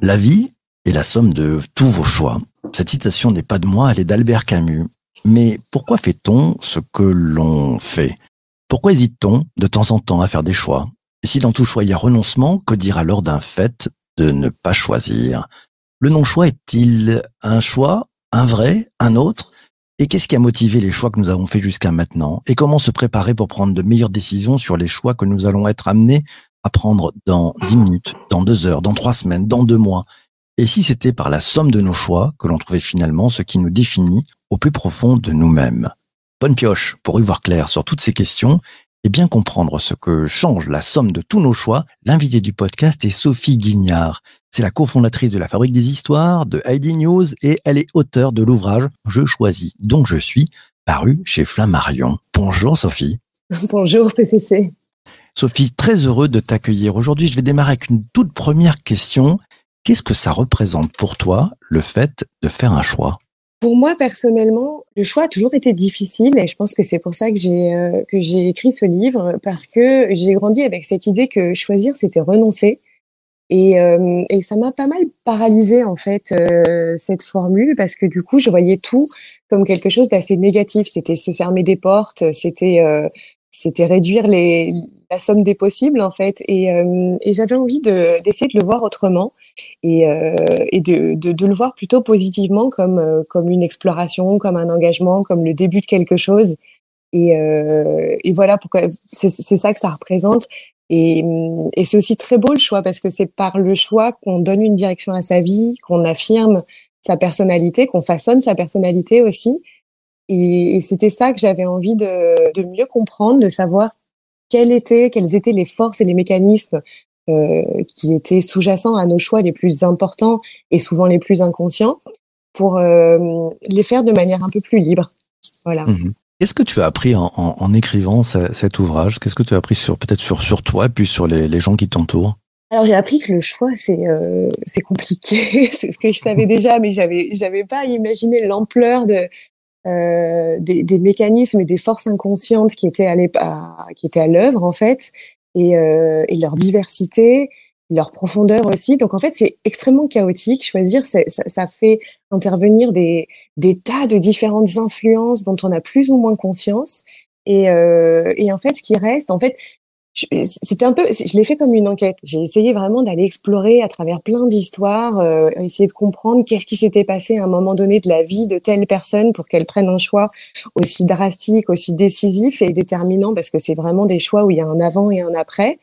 La vie est la somme de tous vos choix. Cette citation n'est pas de moi, elle est d'Albert Camus. Mais pourquoi fait-on ce que l'on fait? Pourquoi hésite-t-on de temps en temps à faire des choix? Et si dans tout choix il y a renoncement, que dire alors d'un fait de ne pas choisir? Le non-choix est-il un choix, un vrai, un autre? Et qu'est-ce qui a motivé les choix que nous avons faits jusqu'à maintenant? Et comment se préparer pour prendre de meilleures décisions sur les choix que nous allons être amenés à prendre dans dix minutes, dans deux heures, dans trois semaines, dans deux mois? Et si c'était par la somme de nos choix que l'on trouvait finalement ce qui nous définit au plus profond de nous-mêmes? Bonne pioche pour y voir clair sur toutes ces questions et bien comprendre ce que change la somme de tous nos choix, l'invité du podcast est Sophie Guignard. C'est la cofondatrice de la Fabrique des Histoires, de Heidi News, et elle est auteure de l'ouvrage Je choisis, donc je suis, paru chez Flammarion. Bonjour Sophie. Bonjour PPC. Sophie, très heureux de t'accueillir. Aujourd'hui, je vais démarrer avec une toute première question. Qu'est-ce que ça représente pour toi, le fait de faire un choix? Pour moi, personnellement, le choix a toujours été difficile et je pense que c'est pour ça que j'ai euh, que j'ai écrit ce livre parce que j'ai grandi avec cette idée que choisir, c'était renoncer. Et, euh, et ça m'a pas mal paralysé en fait euh, cette formule parce que du coup je voyais tout comme quelque chose d'assez négatif. C'était se fermer des portes, c'était euh, c'était réduire les, la somme des possibles en fait. Et, euh, j'avais envie de- d'essayer de, le voir autrement et, euh, de, le voir plutôt positivement comme, euh, comme une exploration, comme un engagement, comme le début de quelque chose. Et, voilà pourquoi c'est ça que ça représente. Et, c'est aussi très beau le choix parce que c'est par le choix qu'on donne une direction à sa vie, qu'on affirme sa personnalité, qu'on façonne sa personnalité aussi. Et, c'était ça que j'avais envie de mieux comprendre, de savoir quelles étaient, quelles étaient les forces et les mécanismes euh, qui étaient sous-jacents à nos choix les plus importants et souvent les plus inconscients pour euh, les faire de manière un peu plus libre. Voilà. Mhm. Qu'est-ce que tu as appris en, en- en écrivant ce- cet ouvrage? Qu'est-ce que tu as appris sur peut-être sur, sur toi et puis sur les, les gens qui t'entourent? Alors j'ai appris que le choix c'est euh, c'est compliqué, c'est ce que je savais déjà, mais j'avais j'avais pas imaginé l'ampleur de euh, des, des mécanismes et des forces inconscientes qui étaient à qui étaient à l'œuvre en fait, et, euh, et leur diversité, leur profondeur aussi. Donc en fait c'est extrêmement chaotique. Choisir ça, ça fait intervenir des des tas de différentes influences dont on a plus ou moins conscience. Et, euh, et en fait, ce qui reste, en fait, c'était un peu, je l'ai fait comme une enquête. J'ai essayé vraiment d'aller explorer à travers plein d'histoires, euh, essayer de comprendre qu'est-ce qui s'était passé à un moment donné de la vie de telle personne pour qu'elle prenne un choix aussi drastique, aussi décisif et déterminant, parce que c'est vraiment des choix où il y a un avant et un après.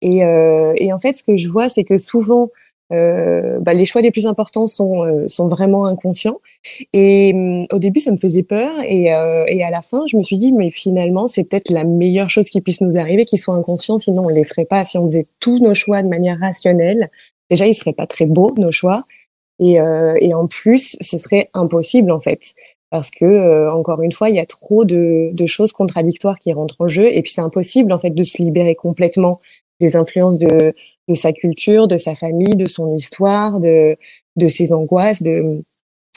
Et, euh, et en fait, ce que je vois, c'est que souvent, euh, bah, les choix les plus importants sont, euh, sont vraiment inconscients. Et hum, au début, ça me faisait peur. Et, euh, et à la fin, je me suis dit, mais finalement, c'est peut-être la meilleure chose qui puisse nous arriver, qu'ils soient inconscients, sinon on les ferait pas. Si on faisait tous nos choix de manière rationnelle, déjà, ils seraient pas très beaux, nos choix. Et, euh, et en plus, ce serait impossible, en fait. Parce que, euh, encore une fois, il y a trop de, de choses contradictoires qui rentrent en jeu. Et puis, c'est impossible, en fait, de se libérer complètement des influences de, de sa culture, de sa famille, de son histoire, de, de ses angoisses. De...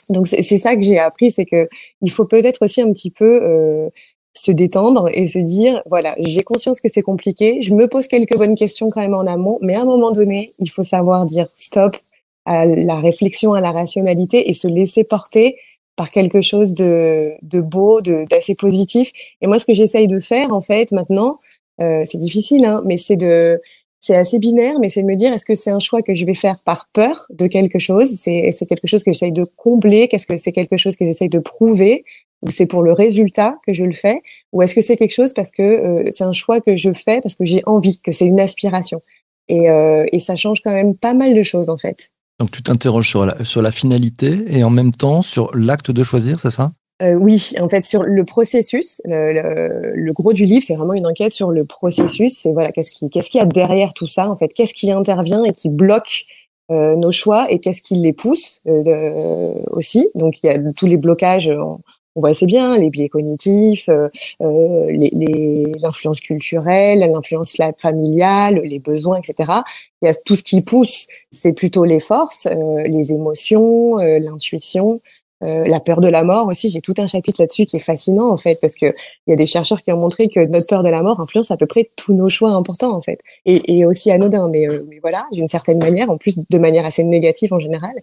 Donc c'est ça que j'ai appris, c'est que il faut peut-être aussi un petit peu euh, se détendre et se dire voilà, j'ai conscience que c'est compliqué, je me pose quelques bonnes questions quand même en amont, mais à un moment donné, il faut savoir dire stop à la réflexion, à la rationalité et se laisser porter par quelque chose de, de beau, de- d'assez positif. Et moi, ce que j'essaye de faire en fait maintenant, euh, c'est difficile, hein, mais c'est de c'est assez binaire, mais c'est de me dire est-ce que c'est un choix que je vais faire par peur de quelque chose? C'est c'est quelque chose que j'essaye de combler? Qu'est-ce que c'est quelque chose que j'essaye de prouver? Ou c'est pour le résultat que je le fais? Ou est-ce que c'est quelque chose parce que euh, c'est un choix que je fais parce que j'ai envie, que c'est une aspiration? Et, euh, et ça change quand même pas mal de choses en fait. Donc tu t'interroges sur la finalité et en même temps sur l'acte de choisir, c'est ça? Euh, oui, en fait, sur le processus, le, le- gros du livre, c'est vraiment une enquête sur le processus. C'est voilà, qu'est-ce qui, qu'est-ce qu'il y a derrière tout ça, en fait, qu'est-ce qui intervient et qui bloque euh, nos choix et qu'est-ce qui les pousse euh, de- aussi? Donc, il y a tous les blocages. On, on voit assez bien les biais cognitifs, euh, euh, les- l'influence culturelle, l'influence familiale, les besoins, etc. Il y a tout ce qui pousse, c'est plutôt les forces, euh, les émotions, euh, l'intuition, euh, la peur de la mort aussi. J'ai tout un chapitre là-dessus qui est fascinant en fait parce que il y a des chercheurs qui ont montré que notre peur de la mort influence à peu près tous nos choix importants en fait et, aussi anodins. Mais, euh, mais voilà, d'une certaine manière, en plus de manière assez négative en général.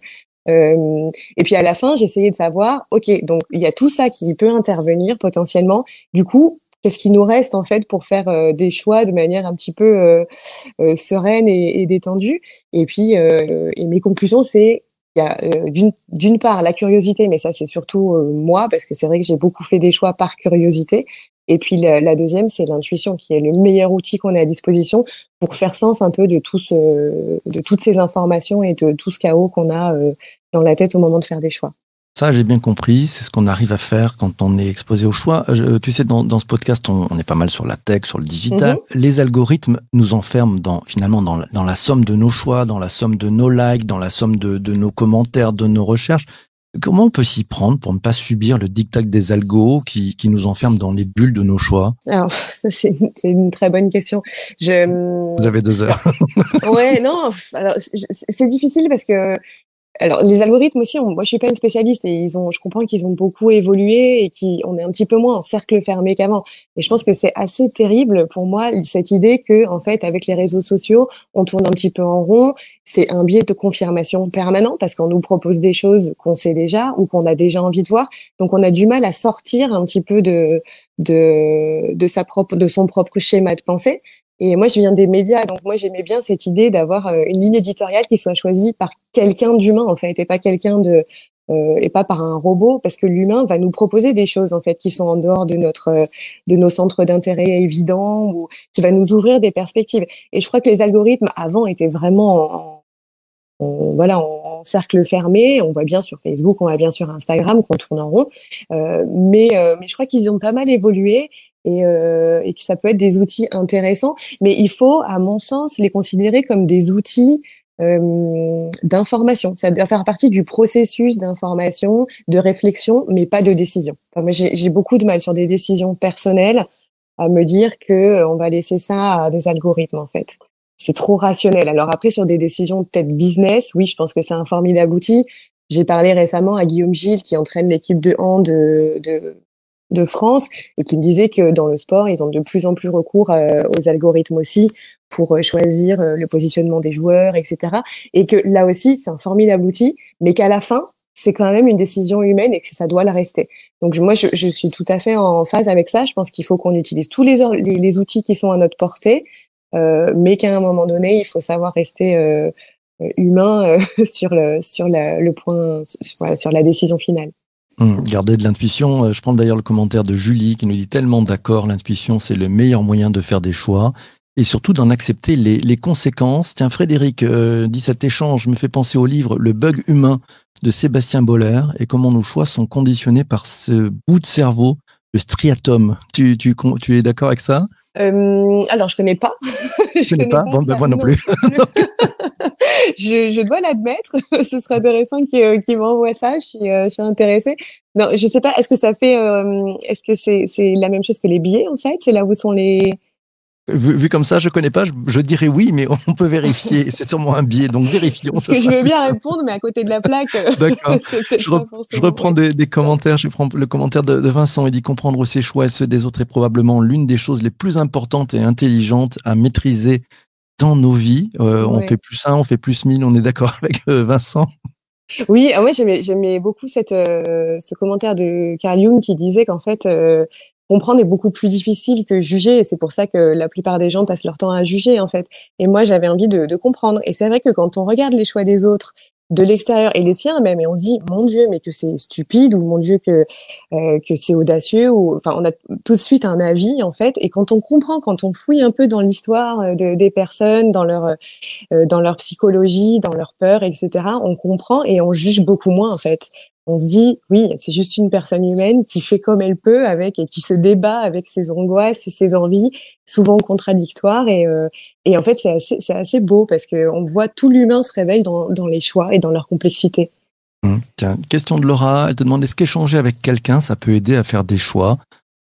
Euh, et puis à la fin, essayé de savoir, ok, donc il y a tout ça qui peut intervenir potentiellement. Du coup, qu'est-ce qui nous reste en fait pour faire euh, des choix de manière un petit peu euh, euh, sereine et, détendue? Et puis, mes conclusions, c'est il y a d'une part la curiosité, mais ça c'est surtout moi parce que c'est vrai que j'ai beaucoup fait des choix par curiosité. Et puis la, la deuxième, c'est l'intuition qui est le meilleur outil qu'on a à disposition pour faire sens un peu de tout ce, de toutes ces informations et de tout ce chaos qu'on a dans la tête au moment de faire des choix. Ça, j'ai bien compris. C'est ce qu'on arrive à faire quand on est exposé au choix. tu sais, dans, dans, ce podcast, on, on, est pas mal sur la tech, sur le digital. Mm-hmm. Les algorithmes nous enferment dans, finalement dans, dans, la somme de nos choix, dans la somme de nos likes, dans la somme de, de nos commentaires, de nos recherches. Comment on peut s'y prendre pour ne pas subir le diktat des algos qui, qui nous enferment dans les bulles de nos choix? Alors, c'est une, une, très bonne question. Je... Vous avez deux heures. ouais, non, c'est difficile parce que alors les algorithmes aussi, moi je suis pas une spécialiste et ils ont, je comprends qu'ils ont beaucoup évolué et qu'on est un petit peu moins en cercle fermé qu'avant. Et je pense que c'est assez terrible pour moi cette idée que en fait avec les réseaux sociaux, on tourne un petit peu en rond. C'est un biais de confirmation permanent parce qu'on nous propose des choses qu'on sait déjà ou qu'on a déjà envie de voir. Donc on a du mal à sortir un petit peu de de de sa propre de son propre schéma de pensée. Et moi, je viens des médias, donc moi, j'aimais bien cette idée d'avoir euh, une ligne éditoriale qui soit choisie par quelqu'un d'humain, en fait, et pas quelqu'un de euh, et pas par un robot, parce que l'humain va nous proposer des choses en fait qui sont en dehors de notre euh, de nos centres d'intérêt évidents ou qui va nous ouvrir des perspectives. Et je crois que les algorithmes avant étaient vraiment en, voilà en, cercle fermé. On voit bien sur Facebook, on voit bien sur Instagram qu'on tourne en rond, euh, mais mais je crois qu'ils ont pas mal évolué et, euh, et, que ça peut être des outils intéressants. Mais il faut, à mon sens, les considérer comme des outils euh, d'information. Ça doit faire partie du processus d'information, de réflexion, mais pas de décision. Enfin, j'ai beaucoup de mal sur des décisions personnelles à me dire que euh, on va laisser ça à des algorithmes en fait. C'est trop rationnel. Alors après sur des décisions peut-être business, oui, je pense que c'est un formidable outil. J'ai parlé récemment à Guillaume Gilles qui entraîne l'équipe de hand de, de de France et qui me disait que dans le sport, ils ont de plus en plus recours euh, aux algorithmes aussi pour euh, choisir euh, le positionnement des joueurs, etc. Et que là aussi, c'est un formidable outil, mais qu'à la fin, c'est quand même une décision humaine et que ça doit la rester. Donc moi, je, suis tout à fait en phase avec ça. Je pense qu'il faut qu'on utilise tous les, outils qui sont à notre portée, mais qu'à un moment donné, il faut savoir rester humain sur le sur le point sur la décision finale. Mmh, garder de l'intuition. Euh, je prends d'ailleurs le commentaire de Julie qui nous dit tellement d'accord, l'intuition c'est le meilleur moyen de faire des choix et surtout d'en accepter les, conséquences. Tiens, Frédéric euh, dit cet échange me fait penser au livre Le bug humain de Sébastien Boller et comment nos choix sont conditionnés par ce bout de cerveau, le striatum. Tu, tu, tu es d'accord avec ça? Euh, alors, je connais pas. je connais pas. pas bon, ben, moi non plus. je, je, dois l'admettre. Ce serait intéressant qu'il qu m'envoie ça. Je suis, euh, je suis intéressée. Non, je sais pas. Est-ce que ça fait, euh, est-ce que c'est c'est la même chose que les billets en fait? C'est là où sont les Vu, vu, comme ça, je connais pas. Je, je, dirais oui, mais on peut vérifier. C'est sûrement un biais, donc vérifions. Parce que je veux bien répondre, mais à côté de la plaque. Euh, D'accord. je, re, je, reprends des, des, commentaires. Je prends le commentaire de, de, Vincent. Il dit comprendre ses choix et ceux des autres est probablement l'une des choses les plus importantes et intelligentes à maîtriser dans nos vies. Euh, ouais. On fait plus un, on fait plus mille. On est d'accord avec euh, Vincent? Oui, ah ouais, j'aimais beaucoup cette, euh, ce commentaire de Carl Jung qui disait qu'en fait, euh, comprendre est beaucoup plus difficile que juger. Et c'est pour ça que la plupart des gens passent leur temps à juger en fait. Et moi j'avais envie de, de comprendre. Et c'est vrai que quand on regarde les choix des autres de l'extérieur et les siens même et on se dit mon dieu mais que c'est stupide ou mon dieu que euh, que c'est audacieux ou enfin on a tout de suite un avis en fait. Et quand on comprend quand on fouille un peu dans l'histoire euh, de, des personnes dans leur euh, dans leur psychologie dans leur peur etc on comprend et on juge beaucoup moins en fait on se dit oui, c'est juste une personne humaine qui fait comme elle peut avec et qui se débat avec ses angoisses et ses envies, souvent contradictoires. Et, euh, et en fait, c'est assez, assez beau parce que on voit tout l'humain se réveille dans, dans les choix et dans leur complexité. Mmh. Tiens, question de Laura, elle te demande est-ce qu'échanger avec quelqu'un, ça peut aider à faire des choix?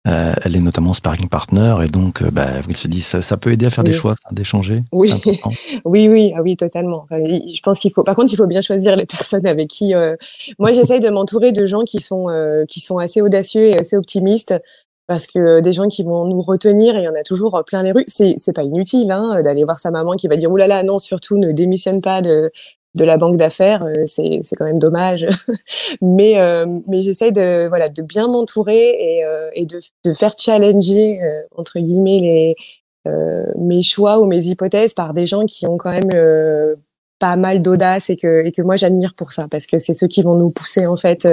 Euh, elle est notamment sparring partner et donc, euh, bah, il se ça, ça peut aider à faire des choix, d'échanger. Oui. Oui, oui, ah oui, totalement. Enfin, je pense qu'il faut. Par contre, il faut bien choisir les personnes avec qui. euh, Moi, j'essaye de m'entourer de gens qui sont euh, qui sont assez audacieux et assez optimistes, parce que des gens qui vont nous retenir, et il y en a toujours plein les rues. C'est c'est pas inutile hein, d'aller voir sa maman qui va dire oulala, non, surtout ne démissionne pas de de la banque d'affaires. euh, C'est quand même dommage. mais euh, mais de voilà de bien m'entourer et euh, et de de faire challenger entre guillemets les mes choix ou mes hypothèses par des gens qui ont quand même pas mal d'audace et que, et que moi j'admire pour ça parce que c'est ceux qui vont nous pousser en fait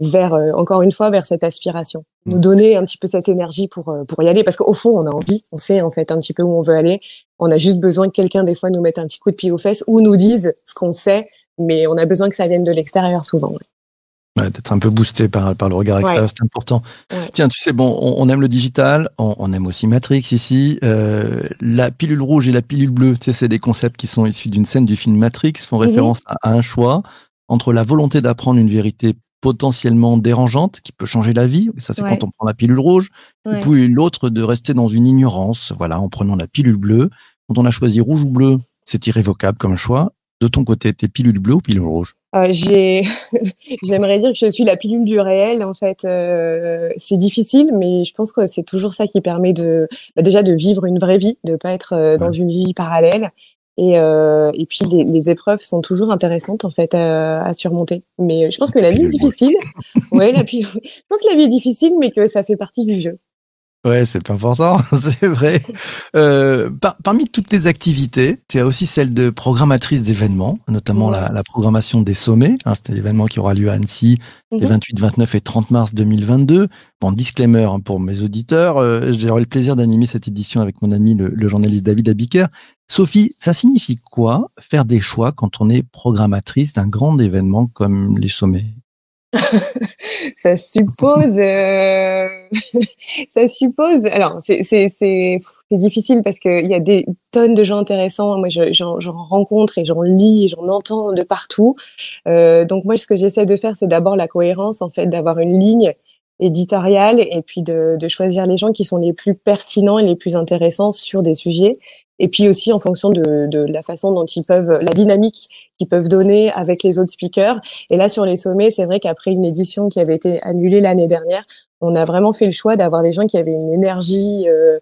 vers encore une fois vers cette aspiration. Nous donner un petit peu cette énergie pour euh, pour y aller parce qu'au fond on a envie, on sait en fait un petit peu où on veut aller, on a juste besoin que quelqu'un des fois nous mette un petit coup de pied aux fesses ou nous dise ce qu'on sait, mais on a besoin que ça vienne de l'extérieur souvent. ouais. Ouais, d'être un peu boosté par, par le regard Ouais. extérieur, c'est important. Ouais. Tiens, tu sais, bon, on, on aime le digital, on, on aime aussi Matrix ici. Euh, la pilule rouge et la pilule bleue, tu sais, c'est des concepts qui sont issus d'une scène du film Matrix, font Mhm. référence à, à un choix entre la volonté d'apprendre une vérité potentiellement dérangeante qui peut changer la vie, ça c'est Ouais. quand on prend la pilule rouge, Ouais. et puis l'autre de rester dans une ignorance, voilà, en prenant la pilule bleue. Quand on a choisi rouge ou bleu, c'est irrévocable comme choix. De ton côté, t'es pilule bleue ou pilule rouge? Euh, j'ai, j'aimerais dire que je suis la pilule du réel. En fait, euh, c'est difficile, mais je pense que c'est toujours ça qui permet de, bah, déjà de vivre une vraie vie, de pas être euh, dans Ouais. une vie parallèle. Et, euh, et puis les, les épreuves sont toujours intéressantes en fait à, à surmonter. Mais je pense que la vie est difficile. ouais, la. Je pense que la vie est difficile, mais que ça fait partie du jeu. Ouais, c'est pas important, c'est vrai. Euh, par- parmi toutes tes activités, tu as aussi celle de programmatrice d'événements, notamment la, la programmation des sommets. Hein, c'est l'événement qui aura lieu à Annecy les Mhm. 28, 29 et 30 mars 2022. Bon, disclaimer hein, pour mes auditeurs, euh, j'aurai le plaisir d'animer cette édition avec mon ami le, le journaliste David Abiker. Sophie, ça signifie quoi faire des choix quand on est programmatrice d'un grand événement comme les sommets? Ça suppose, euh, ça suppose. Alors, c'est difficile parce que il y a des tonnes de gens intéressants. Moi, je- j'en j'en rencontre et j'en lis, et j'en entends de partout. Euh, donc moi, ce que j'essaie de faire, c'est d'abord la cohérence, en fait, d'avoir une ligne éditoriale et puis de, de choisir les gens qui sont les plus pertinents et les plus intéressants sur des sujets. Et puis aussi en fonction de, de la façon dont ils peuvent, la dynamique qu'ils peuvent donner avec les autres speakers. Et là, sur les sommets, c'est vrai qu'après une édition qui avait été annulée l'année dernière, on a vraiment fait le choix d'avoir des gens qui avaient une énergie euh,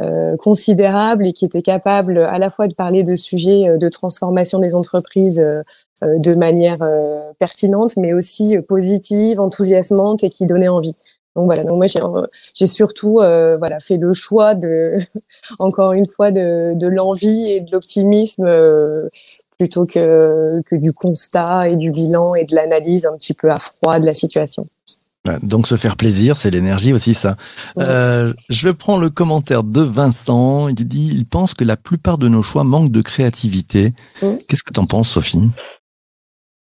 euh, considérable et qui étaient capables à la fois de parler de sujets euh, de transformation des entreprises euh, de manière euh, pertinente, mais aussi euh, positive, enthousiasmante et qui donnait envie. Donc voilà, donc moi j'ai euh, surtout euh, voilà fait le choix de encore une fois de, de l'envie et de l'optimisme euh, plutôt que que du constat et du bilan et de l'analyse un petit peu à froid de la situation. Donc se faire plaisir, c'est l'énergie aussi ça. Ouais. Euh, je prends le commentaire de Vincent. Il dit il pense que la plupart de nos choix manquent de créativité. Mm. Qu'est-ce que t'en penses, Sophie?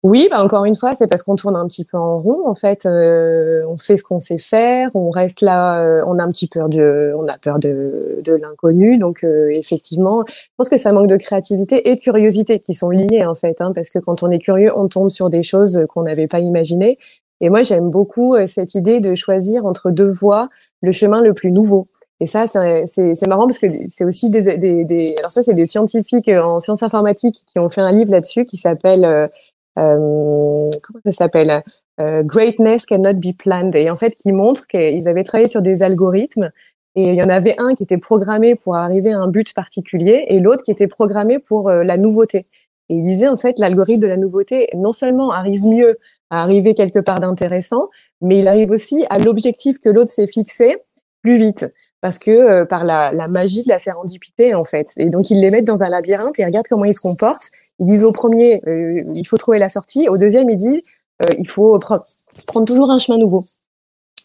Oui, bah encore une fois, c'est parce qu'on tourne un petit peu en rond. En fait, euh, on fait ce qu'on sait faire, on reste là, euh, on a un petit peur de, on a peur de, de l'inconnu. Donc euh, effectivement, je pense que ça manque de créativité et de curiosité qui sont liés en fait, hein, parce que quand on est curieux, on tombe sur des choses qu'on n'avait pas imaginées. Et moi, j'aime beaucoup euh, cette idée de choisir entre deux voies le chemin le plus nouveau. Et ça, c'est marrant parce que c'est aussi des, des, des, alors ça, c'est des scientifiques euh, en sciences informatiques qui ont fait un livre là-dessus qui s'appelle euh, comment ça s'appelle? Euh, Greatness cannot be planned. Et en fait qui montre qu'ils avaient travaillé sur des algorithmes et il y en avait un qui était programmé pour arriver à un but particulier et l'autre qui était programmé pour euh, la nouveauté. Et il disait en fait l'algorithme de la nouveauté non seulement arrive mieux à arriver quelque part d'intéressant, mais il arrive aussi à l'objectif que l'autre s'est fixé plus vite parce que euh, par la, magie de la sérendipité en fait. Et donc ils les mettent dans un labyrinthe et ils regardent comment ils se comportent. Ils disent au premier euh, il faut trouver la sortie, au deuxième il dit euh, il faut pre- prendre toujours un chemin nouveau.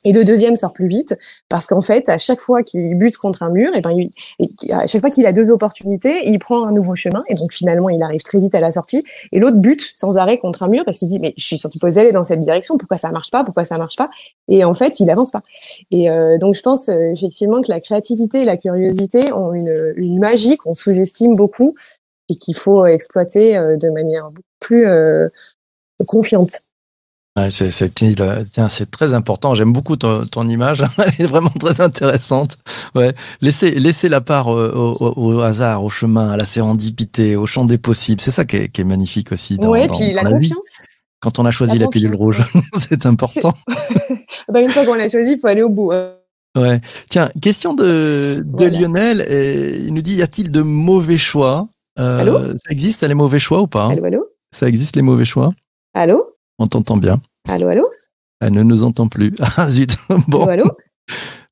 Et le deuxième sort plus vite parce qu'en fait, à chaque fois qu'il bute contre un mur, et ben, il- et à chaque fois qu'il a deux opportunités, il prend un nouveau chemin et donc finalement, il arrive très vite à la sortie. Et l'autre bute sans arrêt contre un mur parce qu'il dit mais je suis supposé aller dans cette direction, pourquoi ça marche pas, pourquoi ça marche pas? Et en fait, il avance pas. Et euh, donc, je pense euh, effectivement que la créativité et la curiosité ont une, magie qu'on sous-estime beaucoup et qu'il faut exploiter euh, de manière beaucoup plus confiante. Ouais, c'est, très important. J'aime beaucoup ton, ton, image. Elle est vraiment très intéressante. Ouais. Laissez, laissez la part au, au, au, hasard, au chemin, à la sérendipité, au champ des possibles. C'est ça qui est, qui est magnifique aussi. Dans, puis la, la confiance. Quand on a choisi la, la pilule rouge, c'est important. bah, une fois qu'on l'a choisi, il faut aller au bout. Hein. Ouais. Tiens, question de, de voilà. Lionel. Et il nous dit y a-t-il de mauvais choix? Euh, Allô? Ça existe les mauvais choix ou pas Allô, allô? Ça existe les mauvais choix? Allô? On t'entend bien. Allô, allô? Elle ne nous entend plus. Ah zut. Bon. Allô, allô?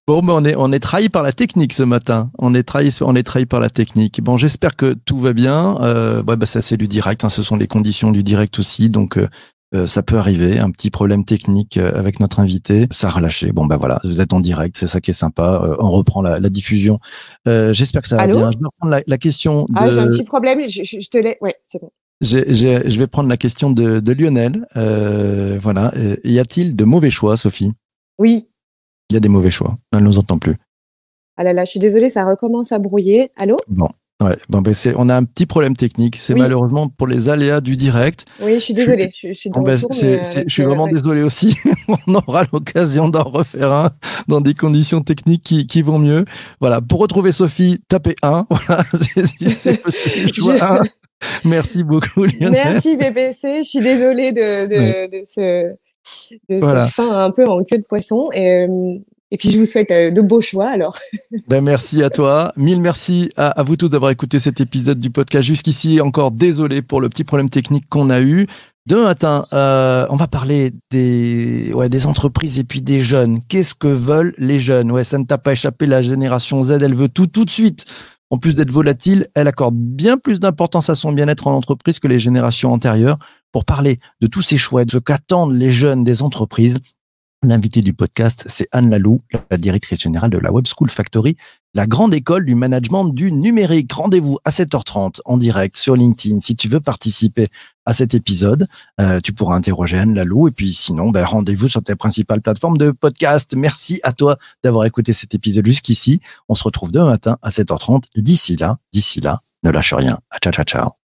Bon, on est, on est trahi par la technique ce matin. On est trahi, on est trahi par la technique. Bon, j'espère que tout va bien. Euh, ouais, bah, ça, c'est du direct. Hein. Ce sont les conditions du direct aussi. Donc, euh, euh, ça peut arriver, un petit problème technique avec notre invité, ça a relâché. Bon ben voilà, vous êtes en direct, c'est ça qui est sympa. Euh, on reprend la, la diffusion. J'espère que ça va Allô? bien. Je vais reprendre la, la question. De... Ah, j'ai un petit problème. Je, je, je te l'ai. Ouais, c'est bon. Je vais prendre la question de, de Lionel. Euh, voilà. Y a-t-il de mauvais choix, Sophie? Oui. Il y a des mauvais choix. Elle ne nous entend plus. Ah là là, je suis désolée, ça recommence à brouiller. Allô? Bon. Ouais, bon, ben c'est, on a un petit problème technique. C'est oui. malheureusement pour les aléas du direct. Oui, je suis désolée. Je, je suis, bon, ben c'est, c'est, je suis vraiment ouais. désolé aussi. on aura l'occasion d'en refaire un dans des conditions techniques qui, qui vont mieux. Voilà. Pour retrouver Sophie, tapez 1. Voilà. c'est, possible. je... 1. Merci beaucoup, Lionel. Merci, BBC. Je suis désolée de, de, ouais. de, ce, de voilà. cette fin un peu en queue de poisson. Et, euh, et puis, je vous souhaite de beaux choix alors. Ben, merci à toi. Mille merci à, à vous tous d'avoir écouté cet épisode du podcast jusqu'ici. Encore désolé pour le petit problème technique qu'on a eu. Demain matin, euh, on va parler des, ouais, des entreprises et puis des jeunes. Qu'est-ce que veulent les jeunes? Ouais, ça ne t'a pas échappé. La génération Z, elle veut tout tout de suite. En plus d'être volatile, elle accorde bien plus d'importance à son bien-être en entreprise que les générations antérieures. Pour parler de tous ces choix, de ce qu'attendent les jeunes des entreprises, L'invité du podcast, c'est Anne Lalou, la directrice générale de la Web School Factory, la grande école du management du numérique. Rendez-vous à 7h30 en direct sur LinkedIn. Si tu veux participer à cet épisode, euh, tu pourras interroger Anne Lalou. Et puis sinon, ben, rendez-vous sur tes principales plateformes de podcast. Merci à toi d'avoir écouté cet épisode jusqu'ici. On se retrouve demain matin à 7h30. D'ici là, d'ici là, ne lâche rien. Ciao, ciao, ciao.